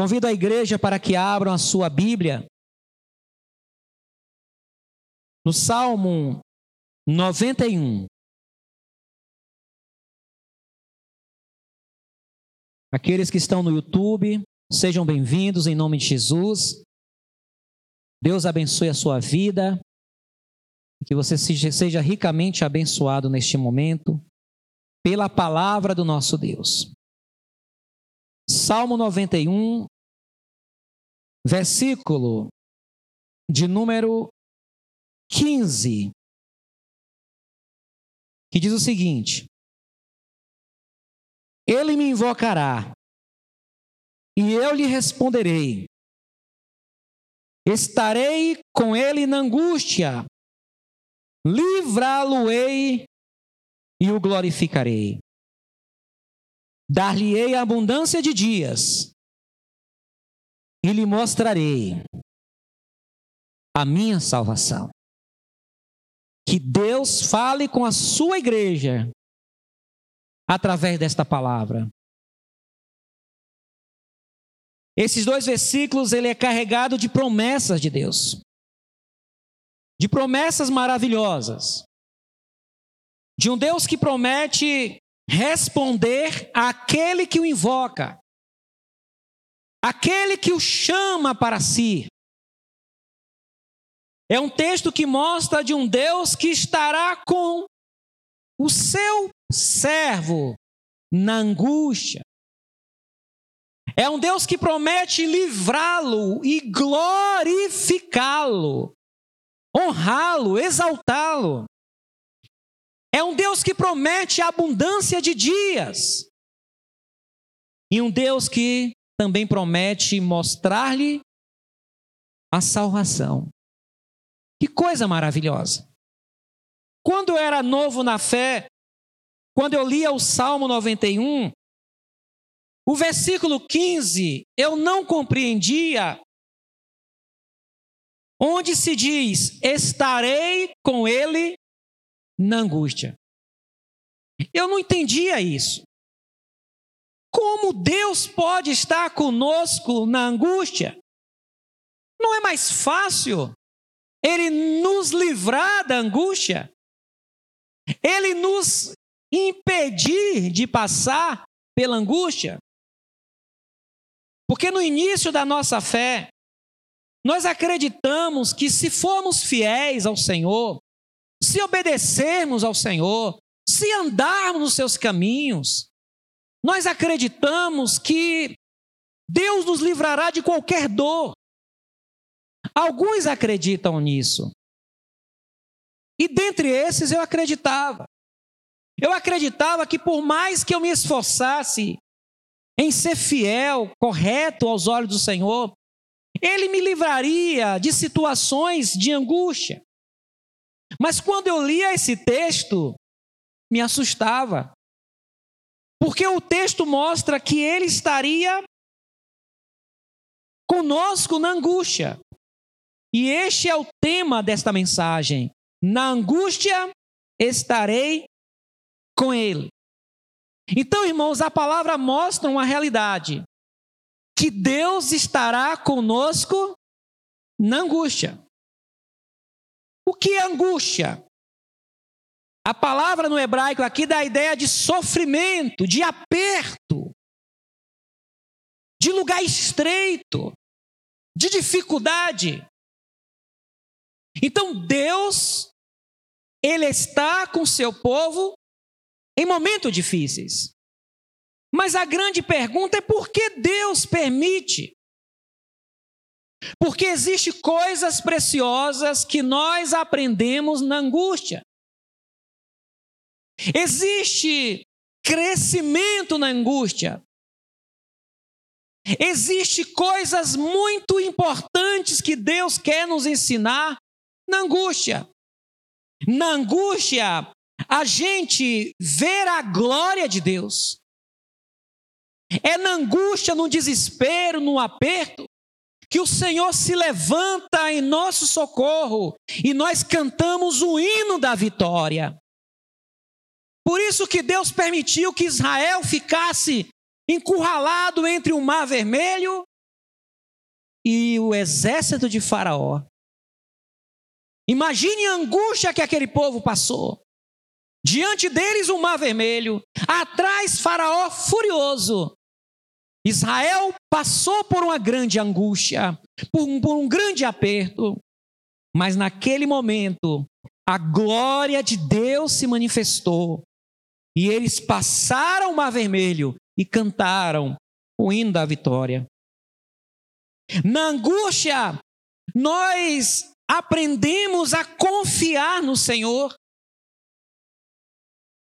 Convido a igreja para que abram a sua Bíblia no Salmo 91. Aqueles que estão no YouTube, sejam bem-vindos em nome de Jesus. Deus abençoe a sua vida. Que você seja ricamente abençoado neste momento pela palavra do nosso Deus. Salmo 91, versículo de número 15, que diz o seguinte: Ele me invocará, e eu lhe responderei. Estarei com ele na angústia, livrá-lo-ei e o glorificarei. Dar-lhe-ei abundância de dias e lhe mostrarei a minha salvação. Que Deus fale com a sua igreja através desta palavra. Esses dois versículos ele é carregado de promessas de Deus. De promessas maravilhosas. De um Deus que promete responder àquele que o invoca, aquele que o chama para si. É um texto que mostra de um Deus que estará com o seu servo na angústia. É um Deus que promete livrá-lo e glorificá-lo, honrá-lo, exaltá-lo. É um Deus que promete abundância de dias. E um Deus que também promete mostrar-lhe a salvação. Que coisa maravilhosa. Quando eu era novo na fé, quando eu lia o Salmo 91, o versículo 15, eu não compreendia, onde se diz: Estarei com ele na angústia. Eu não entendia isso. Como Deus pode estar conosco na angústia? Não é mais fácil Ele nos livrar da angústia? Ele nos impedir de passar pela angústia? Porque no início da nossa fé, nós acreditamos que se formos fiéis ao Senhor, se obedecermos ao Senhor, se andarmos nos seus caminhos, nós acreditamos que Deus nos livrará de qualquer dor. Alguns acreditam nisso. E dentre esses eu acreditava. Eu acreditava que por mais que eu me esforçasse em ser fiel, correto aos olhos do Senhor, Ele me livraria de situações de angústia. Mas quando eu lia esse texto, me assustava. Porque o texto mostra que ele estaria conosco na angústia. E este é o tema desta mensagem. Na angústia estarei com ele. Então, irmãos, a palavra mostra uma realidade: que Deus estará conosco na angústia. O que é angústia? A palavra no hebraico aqui dá a ideia de sofrimento, de aperto, de lugar estreito, de dificuldade. Então Deus, Ele está com seu povo em momentos difíceis. Mas a grande pergunta é por que Deus permite porque existem coisas preciosas que nós aprendemos na angústia. Existe crescimento na angústia. Existem coisas muito importantes que Deus quer nos ensinar na angústia. Na angústia, a gente ver a glória de Deus. É na angústia, no desespero, no aperto, que o Senhor se levanta em nosso socorro e nós cantamos o hino da vitória. Por isso que Deus permitiu que Israel ficasse encurralado entre o Mar Vermelho e o exército de Faraó. Imagine a angústia que aquele povo passou. Diante deles o mar vermelho, atrás Faraó furioso. Israel passou por uma grande angústia, por um, por um grande aperto, mas naquele momento a glória de Deus se manifestou e eles passaram o mar vermelho e cantaram o hino da vitória. Na angústia, nós aprendemos a confiar no Senhor.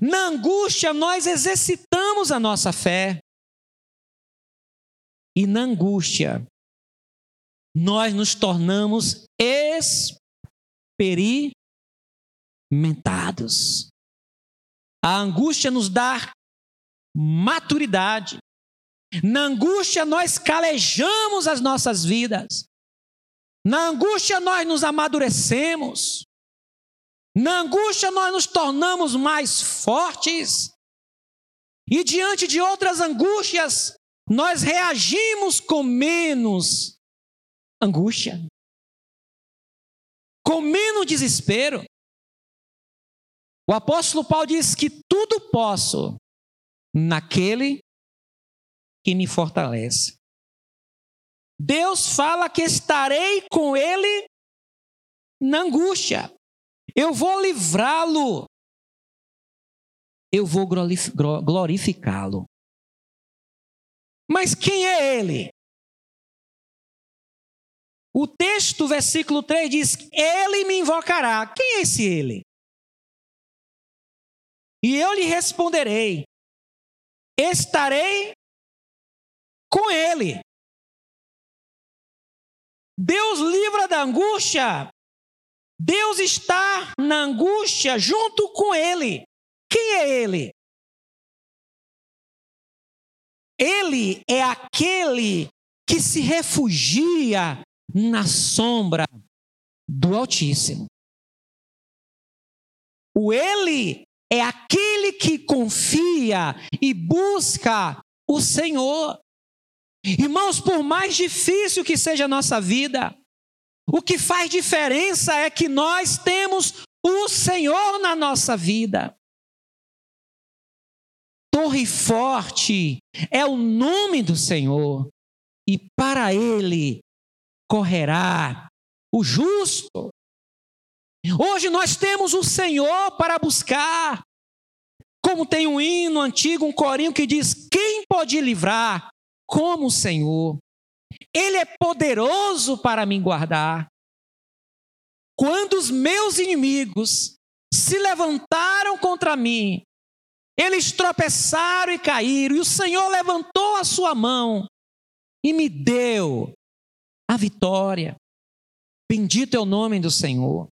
Na angústia, nós exercitamos a nossa fé. E na angústia, nós nos tornamos experimentados. A angústia nos dá maturidade. Na angústia, nós calejamos as nossas vidas. Na angústia, nós nos amadurecemos. Na angústia, nós nos tornamos mais fortes. E diante de outras angústias, nós reagimos com menos angústia, com menos desespero. O apóstolo Paulo diz que tudo posso naquele que me fortalece. Deus fala que estarei com ele na angústia. Eu vou livrá-lo. Eu vou glorificá-lo. Mas quem é ele? O texto, versículo 3 diz: Ele me invocará. Quem é esse ele? E eu lhe responderei: Estarei com ele. Deus livra da angústia. Deus está na angústia junto com ele. Quem é ele? Ele é aquele que se refugia na sombra do Altíssimo. O ele é aquele que confia e busca o Senhor. Irmãos, por mais difícil que seja a nossa vida, o que faz diferença é que nós temos o Senhor na nossa vida. Torre forte é o nome do Senhor, e para ele correrá o justo. Hoje nós temos o Senhor para buscar. Como tem um hino antigo, um corinho que diz: Quem pode livrar como o Senhor? Ele é poderoso para me guardar. Quando os meus inimigos se levantaram contra mim, eles tropeçaram e caíram, e o Senhor levantou a sua mão e me deu a vitória. Bendito é o nome do Senhor.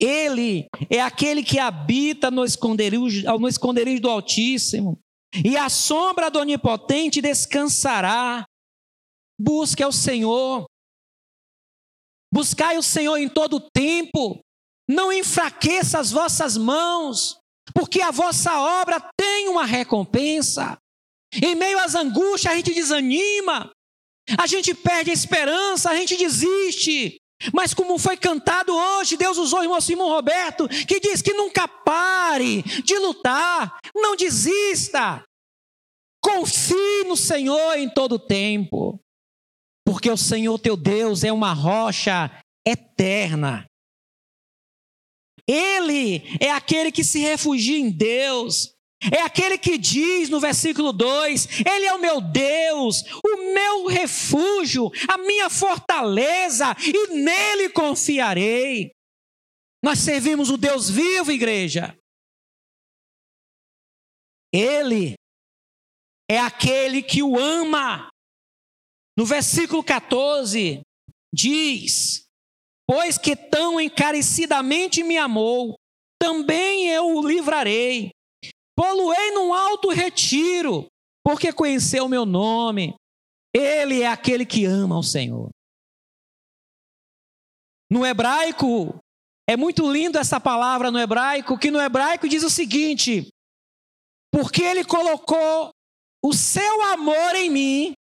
Ele é aquele que habita no esconderijo, no esconderijo do Altíssimo, e a sombra do Onipotente descansará. Busque ao Senhor, buscai o Senhor em todo o tempo, não enfraqueça as vossas mãos, porque a vossa obra tem uma recompensa. Em meio às angústias, a gente desanima, a gente perde a esperança, a gente desiste. Mas como foi cantado hoje, Deus usou o irmão Simão Roberto, que diz que nunca pare de lutar, não desista. Confie no Senhor em todo tempo, porque o Senhor teu Deus é uma rocha eterna. Ele é aquele que se refugia em Deus. É aquele que diz no versículo 2: Ele é o meu Deus, o meu refúgio, a minha fortaleza, e nele confiarei. Nós servimos o Deus vivo, igreja. Ele é aquele que o ama. No versículo 14, diz: Pois que tão encarecidamente me amou, também eu o livrarei Poluei num alto retiro, porque conheceu o meu nome. Ele é aquele que ama o Senhor. No hebraico, é muito lindo essa palavra no hebraico, que no hebraico diz o seguinte: porque ele colocou o seu amor em mim,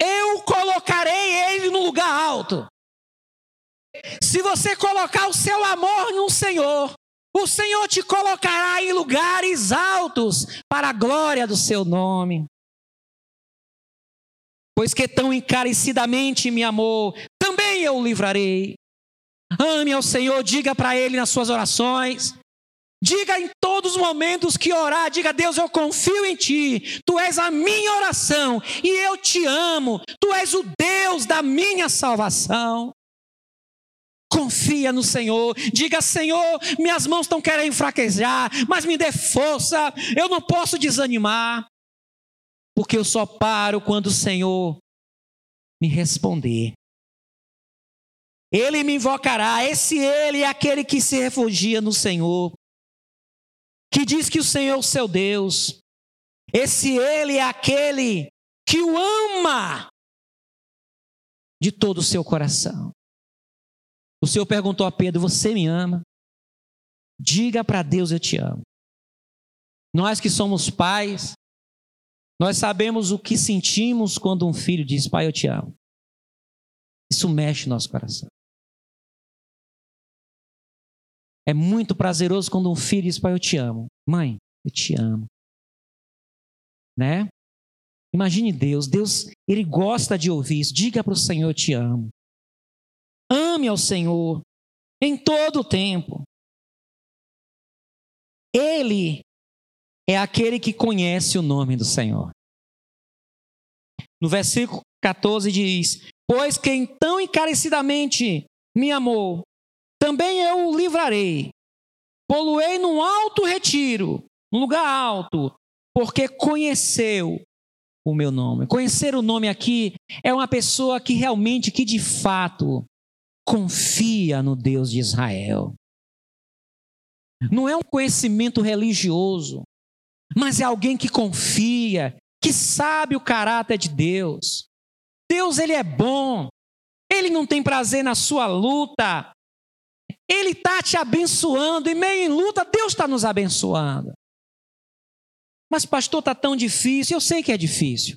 eu colocarei ele no lugar alto. Se você colocar o seu amor no Senhor, o Senhor te colocará em lugares altos para a glória do seu nome. Pois que tão encarecidamente me amou, também eu o livrarei. Ame ao Senhor, diga para Ele nas suas orações. Diga em todos os momentos que orar, diga: Deus, eu confio em Ti, Tu és a minha oração e eu te amo, Tu és o Deus da minha salvação. Confia no Senhor, diga: Senhor, minhas mãos estão querendo fraquejar, mas me dê força, eu não posso desanimar, porque eu só paro quando o Senhor me responder. Ele me invocará, esse Ele é aquele que se refugia no Senhor que diz que o Senhor é o seu Deus. Esse Ele é aquele que o ama de todo o seu coração. O Senhor perguntou a Pedro: Você me ama? Diga para Deus: Eu te amo. Nós que somos pais, nós sabemos o que sentimos quando um filho diz: Pai, eu te amo. Isso mexe no nosso coração. É muito prazeroso quando um filho diz: Pai, eu te amo. Mãe, eu te amo. Né? Imagine Deus. Deus, Ele gosta de ouvir isso. Diga para o Senhor: Eu te amo. Ame ao Senhor em todo o tempo. Ele é aquele que conhece o nome do Senhor. No versículo 14 diz: Pois quem tão encarecidamente me amou, também eu o livrarei. Poluei num alto retiro, num lugar alto, porque conheceu o meu nome. Conhecer o nome aqui é uma pessoa que realmente, que de fato, confia no Deus de Israel. Não é um conhecimento religioso, mas é alguém que confia, que sabe o caráter de Deus. Deus, ele é bom. Ele não tem prazer na sua luta, ele está te abençoando, e meio em luta, Deus está nos abençoando. Mas, pastor, está tão difícil. Eu sei que é difícil.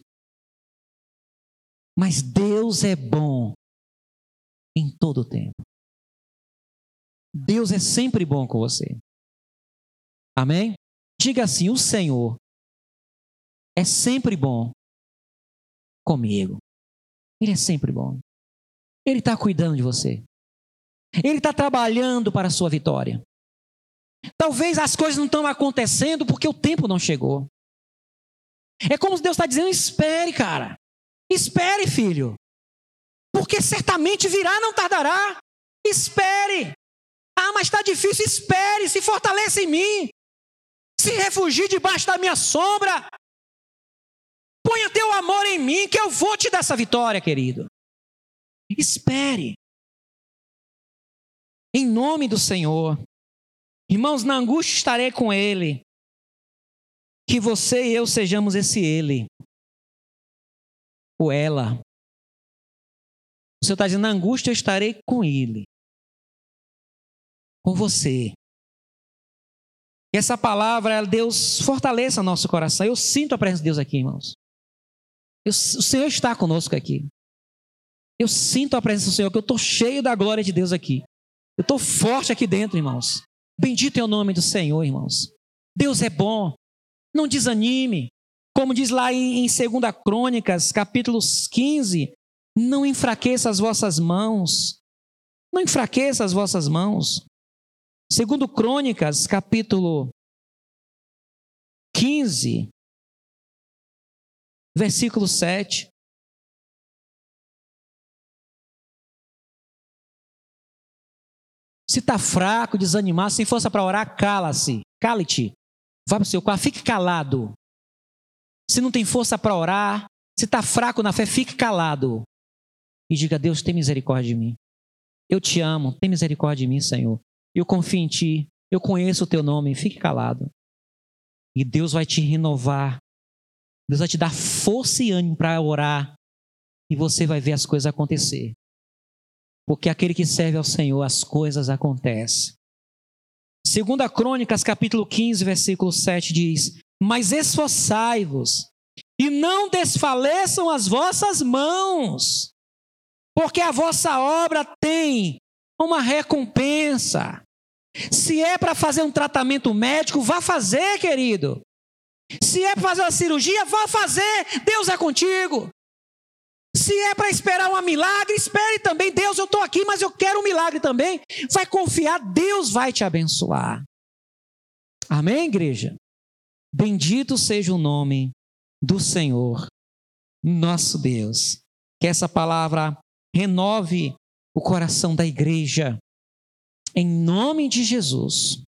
Mas Deus é bom em todo o tempo. Deus é sempre bom com você. Amém? Diga assim: o Senhor é sempre bom comigo. Ele é sempre bom. Ele está cuidando de você. Ele está trabalhando para a sua vitória. Talvez as coisas não estão acontecendo porque o tempo não chegou. É como Deus está dizendo: espere, cara. Espere, filho. Porque certamente virá, não tardará. Espere. Ah, mas está difícil. Espere. Se fortaleça em mim. Se refugie debaixo da minha sombra. Ponha teu amor em mim, que eu vou te dar essa vitória, querido. Espere em nome do Senhor. Irmãos, na angústia estarei com Ele. Que você e eu sejamos esse Ele. Ou ela. O Senhor está dizendo, na angústia eu estarei com Ele. Com você. E essa palavra, Deus fortaleça nosso coração. Eu sinto a presença de Deus aqui, irmãos. Eu, o Senhor está conosco aqui. Eu sinto a presença do Senhor, que eu estou cheio da glória de Deus aqui. Eu estou forte aqui dentro, irmãos. Bendito é o nome do Senhor, irmãos. Deus é bom. Não desanime. Como diz lá em, em 2 Crônicas, capítulo 15, não enfraqueça as vossas mãos. Não enfraqueça as vossas mãos. Segundo Crônicas, capítulo 15, versículo 7. Se está fraco, desanimado, sem força para orar, cala-se. Cale-te. Vá para o seu quarto, fique calado. Se não tem força para orar, se está fraco na fé, fique calado. E diga: Deus, tem misericórdia de mim. Eu te amo, tem misericórdia de mim, Senhor. Eu confio em Ti, eu conheço o Teu nome, fique calado. E Deus vai te renovar. Deus vai te dar força e ânimo para orar. E você vai ver as coisas acontecer. Porque aquele que serve ao Senhor, as coisas acontecem. Segunda Crônicas, capítulo 15, versículo 7 diz: Mas esforçai-vos e não desfaleçam as vossas mãos, porque a vossa obra tem uma recompensa. Se é para fazer um tratamento médico, vá fazer, querido. Se é para fazer uma cirurgia, vá fazer. Deus é contigo. Se é para esperar um milagre, espere também. Deus, eu estou aqui, mas eu quero um milagre também. Vai confiar, Deus vai te abençoar. Amém, igreja? Bendito seja o nome do Senhor, nosso Deus. Que essa palavra renove o coração da igreja. Em nome de Jesus.